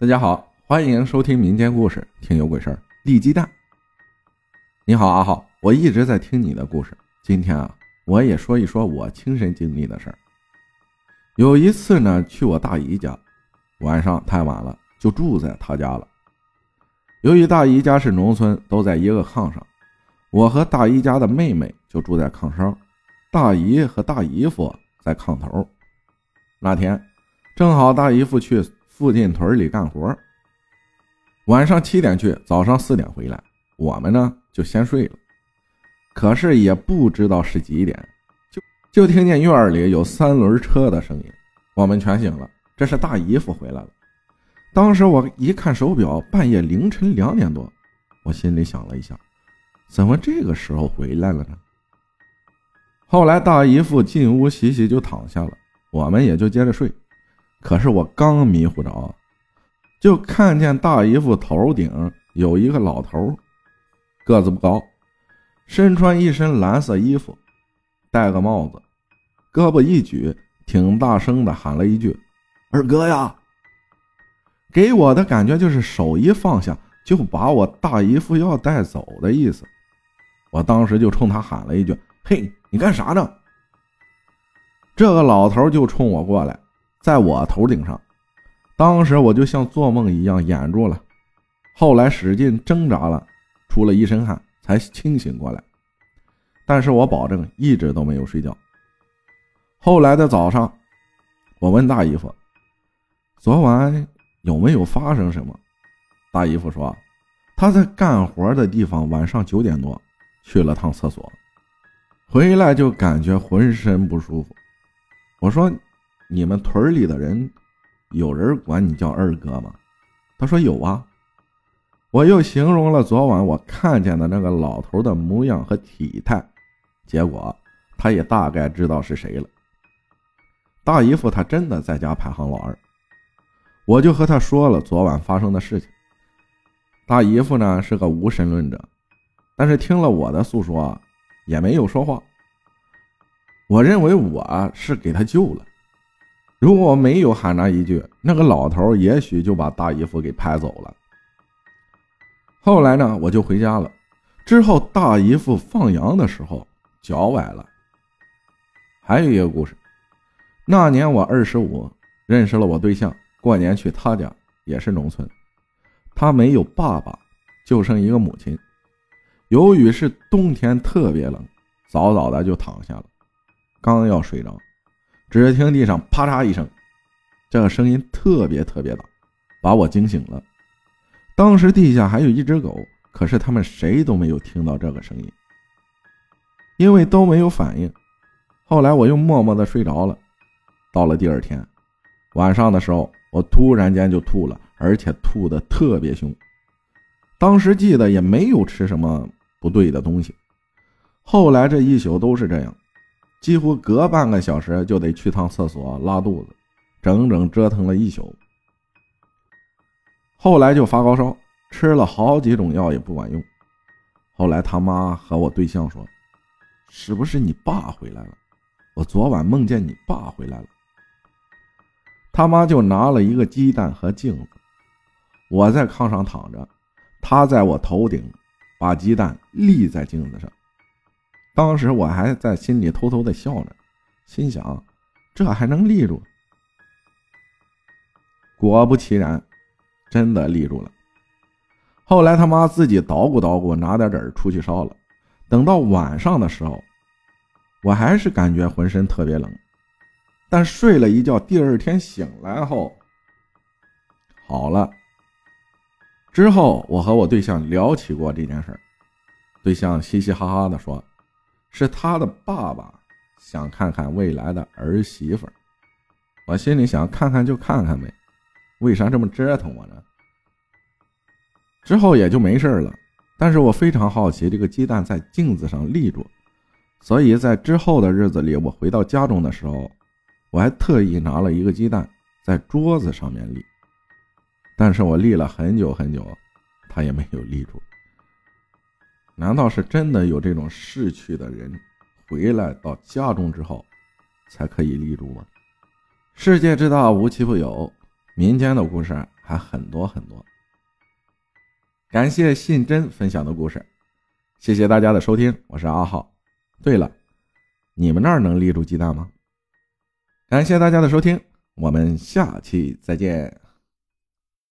大家好，欢迎收听民间故事，听有鬼事儿。立鸡蛋。你好，阿浩，我一直在听你的故事。今天啊，我也说一说我亲身经历的事儿。有一次呢，去我大姨家，晚上太晚了，就住在她家了。由于大姨家是农村，都在一个炕上，我和大姨家的妹妹就住在炕梢，大姨和大姨夫在炕头。那天正好大姨夫去。附近屯里干活，晚上七点去，早上四点回来。我们呢就先睡了，可是也不知道是几点，就就听见院里有三轮车的声音。我们全醒了，这是大姨夫回来了。当时我一看手表，半夜凌晨两点多，我心里想了一下，怎么这个时候回来了呢？后来大姨夫进屋洗洗就躺下了，我们也就接着睡。可是我刚迷糊着，就看见大姨夫头顶有一个老头，个子不高，身穿一身蓝色衣服，戴个帽子，胳膊一举，挺大声的喊了一句：“二哥呀！”给我的感觉就是手一放下，就把我大姨夫要带走的意思。我当时就冲他喊了一句：“嘿，你干啥呢？”这个老头就冲我过来。在我头顶上，当时我就像做梦一样掩住了，后来使劲挣扎了，出了一身汗才清醒过来。但是我保证一直都没有睡觉。后来的早上，我问大姨夫：“昨晚有没有发生什么？”大姨夫说：“他在干活的地方，晚上九点多去了趟厕所，回来就感觉浑身不舒服。”我说。你们屯里的人，有人管你叫二哥吗？他说有啊。我又形容了昨晚我看见的那个老头的模样和体态，结果他也大概知道是谁了。大姨夫他真的在家排行老二，我就和他说了昨晚发生的事情。大姨夫呢是个无神论者，但是听了我的诉说，也没有说话。我认为我是给他救了。如果没有喊那一句，那个老头也许就把大姨夫给拍走了。后来呢，我就回家了。之后大姨夫放羊的时候脚崴了。还有一个故事，那年我二十五，认识了我对象，过年去他家，也是农村。他没有爸爸，就剩一个母亲。由于是冬天特别冷，早早的就躺下了，刚要睡着。只听地上啪嚓一声，这个声音特别特别大，把我惊醒了。当时地下还有一只狗，可是他们谁都没有听到这个声音，因为都没有反应。后来我又默默的睡着了。到了第二天晚上的时候，我突然间就吐了，而且吐的特别凶。当时记得也没有吃什么不对的东西。后来这一宿都是这样。几乎隔半个小时就得去趟厕所拉肚子，整整折腾了一宿。后来就发高烧，吃了好几种药也不管用。后来他妈和我对象说：“是不是你爸回来了？我昨晚梦见你爸回来了。”他妈就拿了一个鸡蛋和镜子，我在炕上躺着，他在我头顶，把鸡蛋立在镜子上。当时我还在心里偷偷的笑呢，心想，这还能立住？果不其然，真的立住了。后来他妈自己捣鼓捣鼓，拿点纸出去烧了。等到晚上的时候，我还是感觉浑身特别冷，但睡了一觉，第二天醒来后好了。之后我和我对象聊起过这件事对象嘻嘻哈哈的说。是他的爸爸想看看未来的儿媳妇我心里想看看就看看呗，为啥这么折腾我呢？之后也就没事了。但是我非常好奇这个鸡蛋在镜子上立住，所以在之后的日子里，我回到家中的时候，我还特意拿了一个鸡蛋在桌子上面立，但是我立了很久很久，它也没有立住。难道是真的有这种逝去的人回来到家中之后才可以立住吗？世界之大，无奇不有。民间的故事还很多很多。感谢信真分享的故事，谢谢大家的收听，我是阿浩。对了，你们那儿能立住鸡蛋吗？感谢大家的收听，我们下期再见。